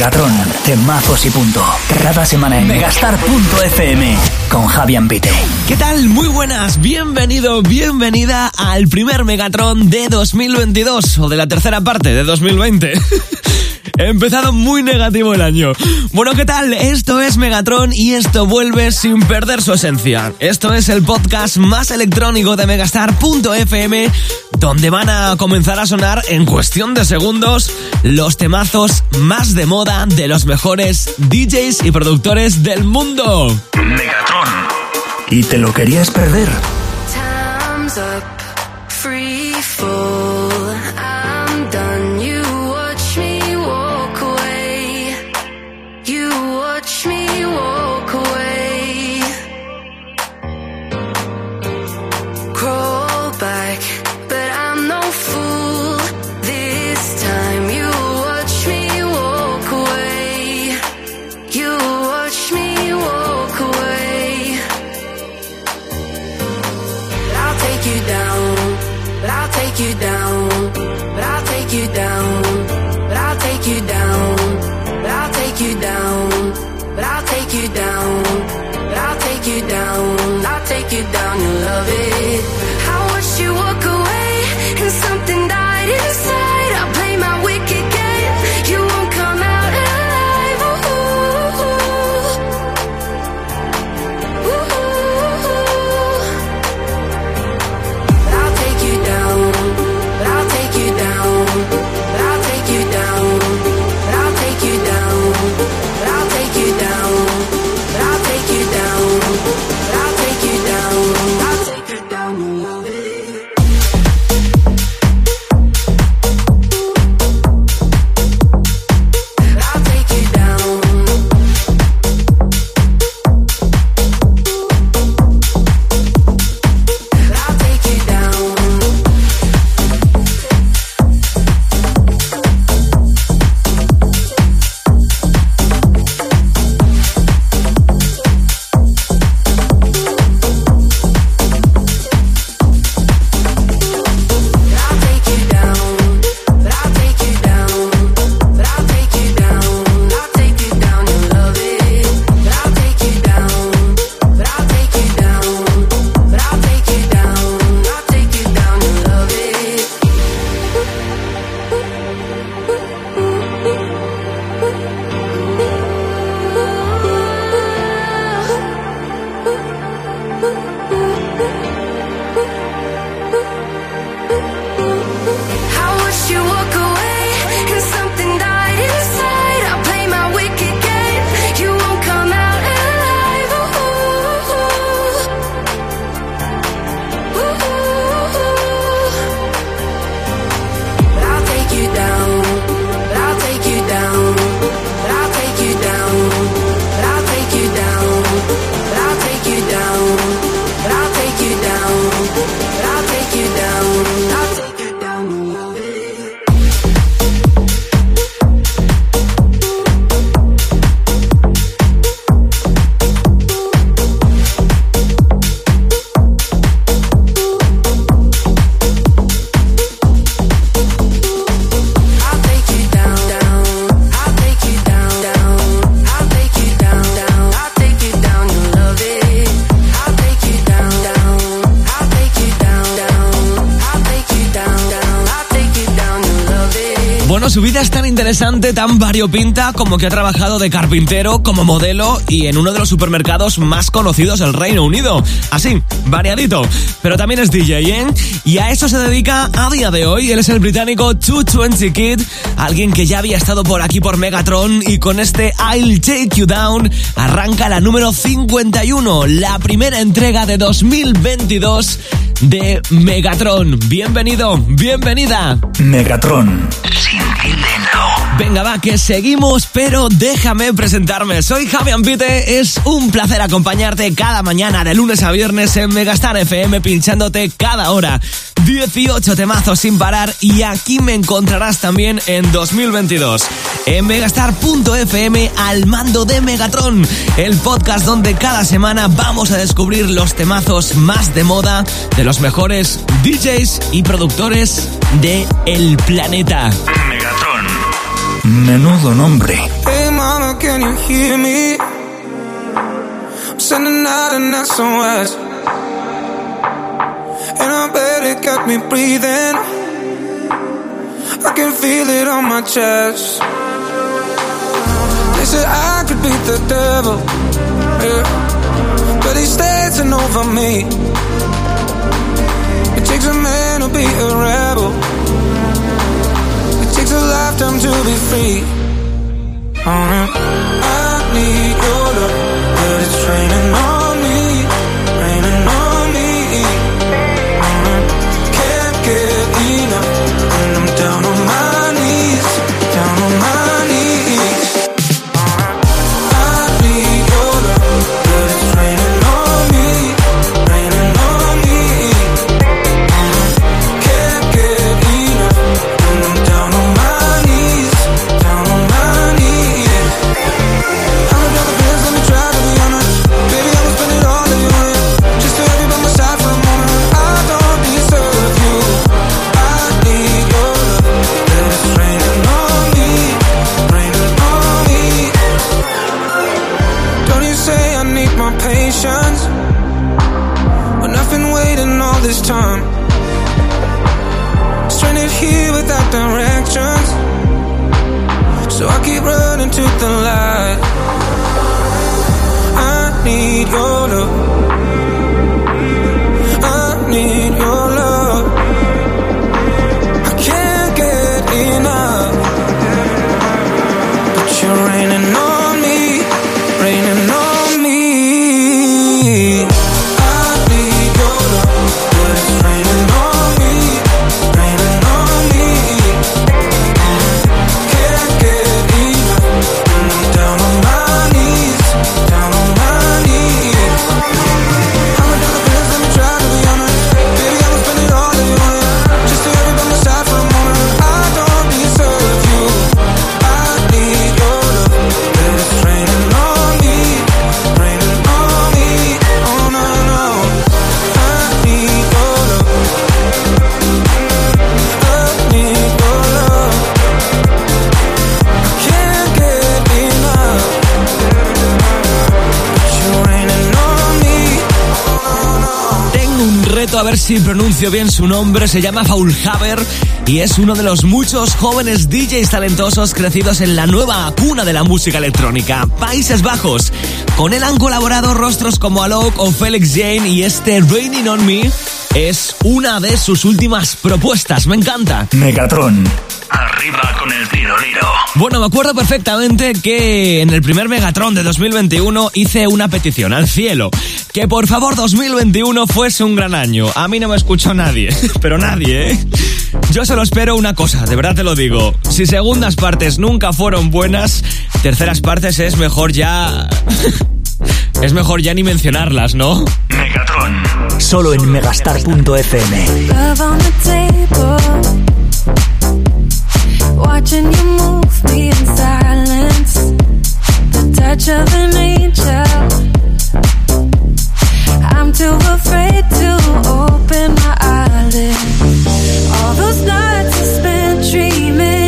Megatron, temazos y punto. Cada semana en megastar.fm con Javier Pite. ¿Qué tal? Muy buenas, bienvenido, bienvenida al primer Megatron de 2022 o de la tercera parte de 2020. He empezado muy negativo el año. Bueno, ¿qué tal? Esto es Megatron y esto vuelve sin perder su esencia. Esto es el podcast más electrónico de megastar.fm donde van a comenzar a sonar en cuestión de segundos los temazos más de moda de los mejores DJs y productores del mundo. Megatron. ¿Y te lo querías perder? Tan variopinta como que ha trabajado de carpintero, como modelo y en uno de los supermercados más conocidos del Reino Unido. Así, variadito. Pero también es DJ, ¿eh? Y a eso se dedica a día de hoy. Él es el británico 220 Kid, alguien que ya había estado por aquí por Megatron y con este I'll Take You Down arranca la número 51, la primera entrega de 2022 de Megatron. Bienvenido, bienvenida. Megatron. Sin Venga, va, que seguimos, pero déjame presentarme. Soy Javi Ampite, es un placer acompañarte cada mañana de lunes a viernes en Megastar FM, pinchándote cada hora. 18 temazos sin parar y aquí me encontrarás también en 2022 en megastar.fm al mando de Megatron, el podcast donde cada semana vamos a descubrir los temazos más de moda de los mejores DJs y productores de el planeta. Megatron. Menudo nombre. Hey mama, can you hear me? I'm sending out an SOS. And I bet it got me breathing. I can feel it on my chest. They said I could beat the devil. Yeah. But he's dancing over me. It takes a man to be a rebel It takes a lifetime to be free. Uh-huh. I need your love, but it's raining on a ver si pronuncio bien su nombre. Se llama Paul Haber y es uno de los muchos jóvenes DJs talentosos crecidos en la nueva cuna de la música electrónica, Países Bajos. Con él han colaborado rostros como Alok o Felix Jane y este Raining on Me es una de sus últimas propuestas. Me encanta. Megatron. Arriba con el tiro liro. Bueno, me acuerdo perfectamente que en el primer Megatron de 2021 hice una petición al cielo. Que por favor 2021 fuese un gran año. A mí no me escuchó nadie, pero nadie, ¿eh? Yo solo espero una cosa, de verdad te lo digo. Si segundas partes nunca fueron buenas, terceras partes es mejor ya... es mejor ya ni mencionarlas, ¿no? Megatron. Solo en megastar.fm. I'm too afraid to open my eyelids. All those nights I spent dreaming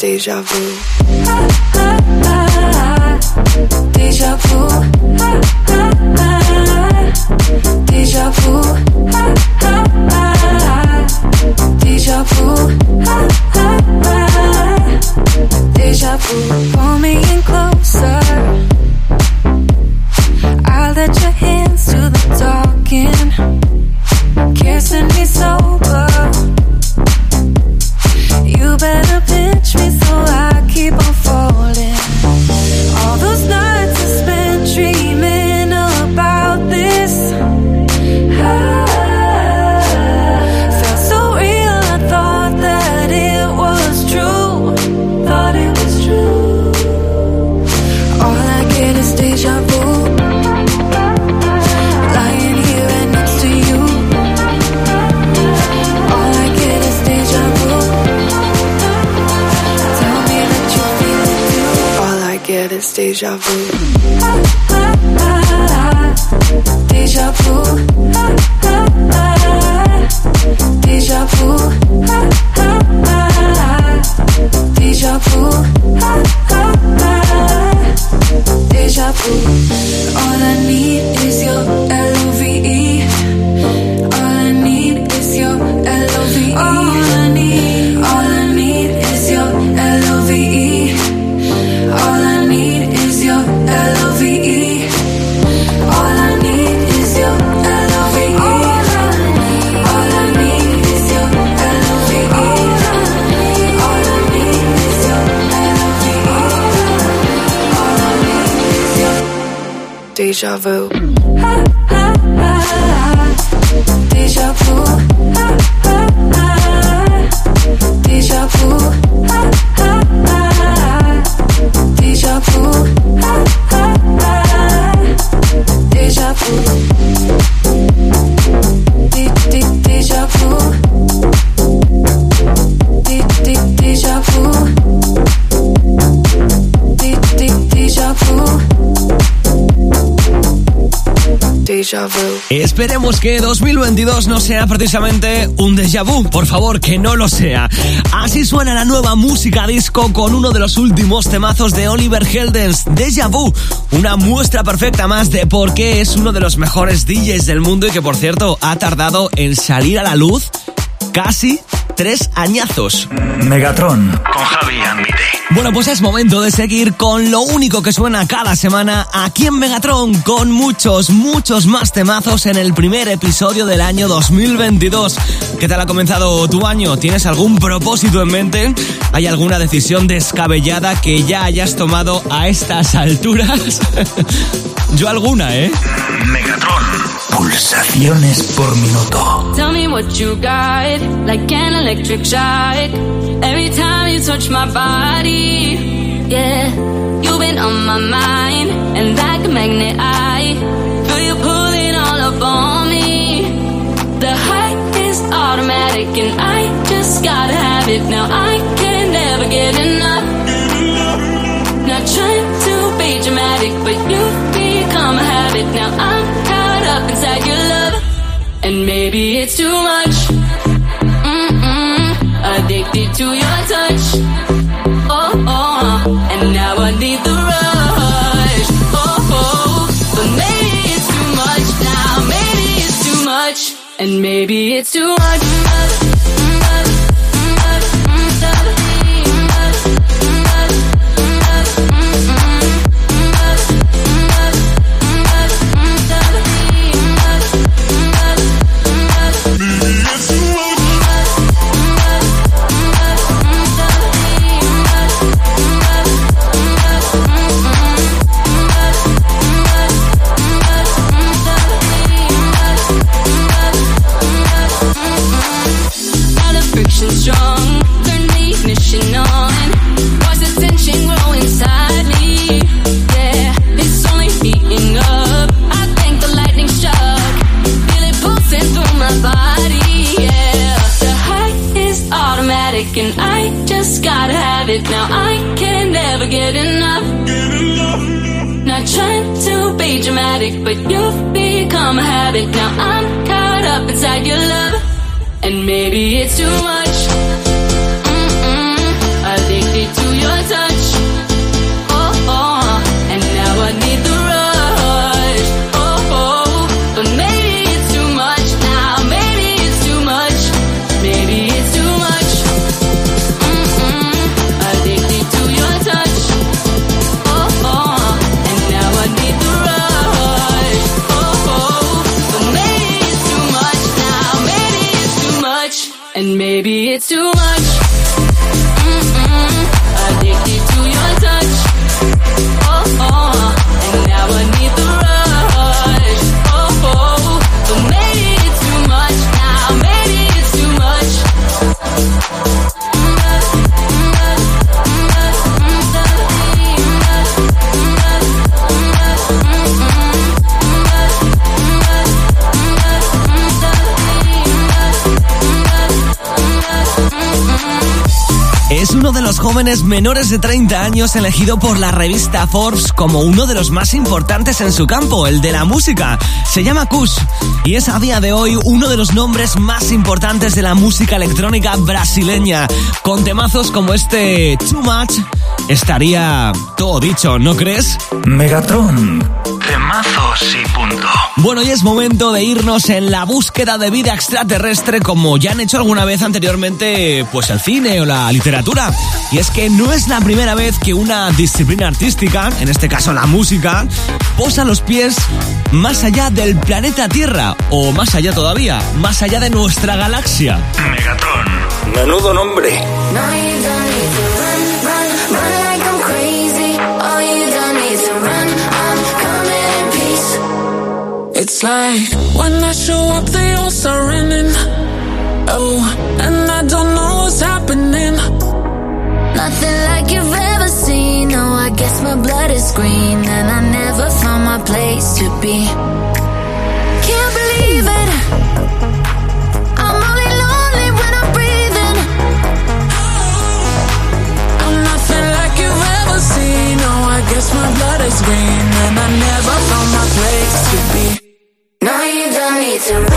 deja vu. Deja vu. Deja vu. Deja vu. Deja vu. Pull me in closer. I'll let your hands do the talking. Kissing me sober. You better Deja vu. Deja euh, vu. Esperemos que 2022 no sea precisamente un déjà vu, por favor, que no lo sea. Así suena la nueva música disco con uno de los últimos temazos de Oliver Heldens, Déjà Vu, una muestra perfecta más de por qué es uno de los mejores DJs del mundo y que por cierto ha tardado en salir a la luz casi tres añazos. Megatron con Javi Ambite. Bueno, pues es momento de seguir con lo único que suena cada semana aquí en Megatron, con muchos, muchos más temazos en el primer episodio del año 2022. ¿Qué tal ha comenzado tu año? ¿Tienes algún propósito en mente? ¿Hay alguna decisión descabellada que ya hayas tomado a estas alturas? Yo alguna, ¿eh? Megatron. Pulsaciones por minuto. Tell me what you got, like an electric shock. Every time you touch my body, yeah. You've been on my mind, and like a magnet, I feel you pulling all up on me. The high is automatic, and I just gotta have it now. I can never get enough. Not trying to be dramatic, but you've become a habit. Now I'm caught up inside your love, and maybe it's too much. Addicted to your touch. Oh, oh, and now I need the rush. Oh, oh, but maybe it's too much now. Maybe it's too much, and maybe it's too much. Maybe it's too much. Los jóvenes menores de 30 años elegido por la revista Forbes como uno de los más importantes en su campo, el de la música. Se llama Kush y es a día de hoy uno de los nombres más importantes de la música electrónica brasileña, con temazos como este Too Much. Estaría todo dicho, ¿no crees? Megatron. Temazos y punto. Bueno, y es momento de irnos en la búsqueda de vida extraterrestre como ya han hecho alguna vez anteriormente pues el cine o la literatura. Y es que no es la primera vez que una disciplina artística, en este caso la música, posa los pies más allá del planeta Tierra o más allá todavía, más allá de nuestra galaxia. Megatron. Menudo nombre. No, It's like when I show up, they all start running. Oh, and I don't know what's happening. Nothing like you've ever seen. No, I guess my blood is green, and I never found my place to be. Can't believe it. I'm only lonely when I'm breathing. I'm nothing like you've ever seen. Oh, I guess my blood is green, and I never found my place to be. No, you don't need to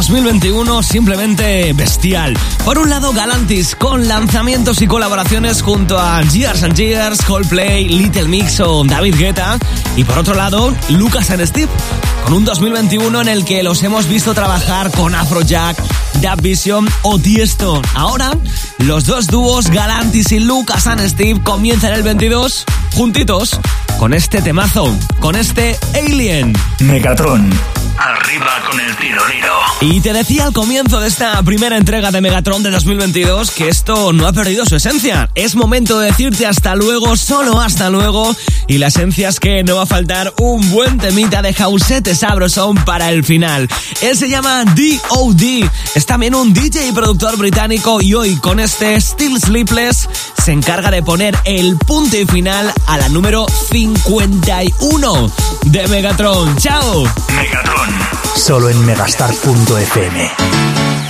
2021 simplemente bestial. Por un lado, Galantis con lanzamientos y colaboraciones junto a Years and Years, Coldplay, Little Mix o David Guetta. Y por otro lado, Lucas and Steve con un 2021 en el que los hemos visto trabajar con Afrojack, Dub Vision o Tiesto. Ahora, los dos dúos Galantis y Lucas and Steve comienzan el 22 juntitos con este temazo, con este Alien. Megatron. Arriba con el tiroliro. Y te decía al comienzo de esta primera entrega de Megatron de 2022 que esto no ha perdido su esencia. Es momento de decirte hasta luego, solo hasta luego. Y la esencia es que no va a faltar un buen temita de Jausete Sabroson para el final. Él se llama D.O.D. Es también un DJ y productor británico y hoy con este Still Sleepless se encarga de poner el punto y final a la número 51 de Megatron. ¡Chao! Megatron. Solo en megastar.fm.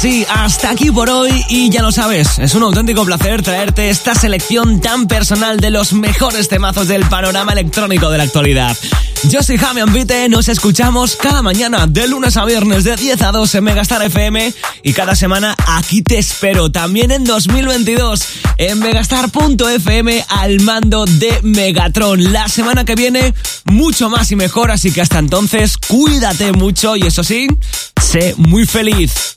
así, hasta aquí por hoy y ya lo sabes, es un auténtico placer traerte esta selección tan personal de los mejores temazos del panorama electrónico de la actualidad. Yo soy Javi Ambite, nos escuchamos cada mañana de lunes a viernes de 10 a 2 en Megastar FM y cada semana aquí te espero también en 2022 en megastar.fm al mando de Megatron. La semana que viene mucho más y mejor, así que hasta entonces cuídate mucho y eso sí, sé muy feliz.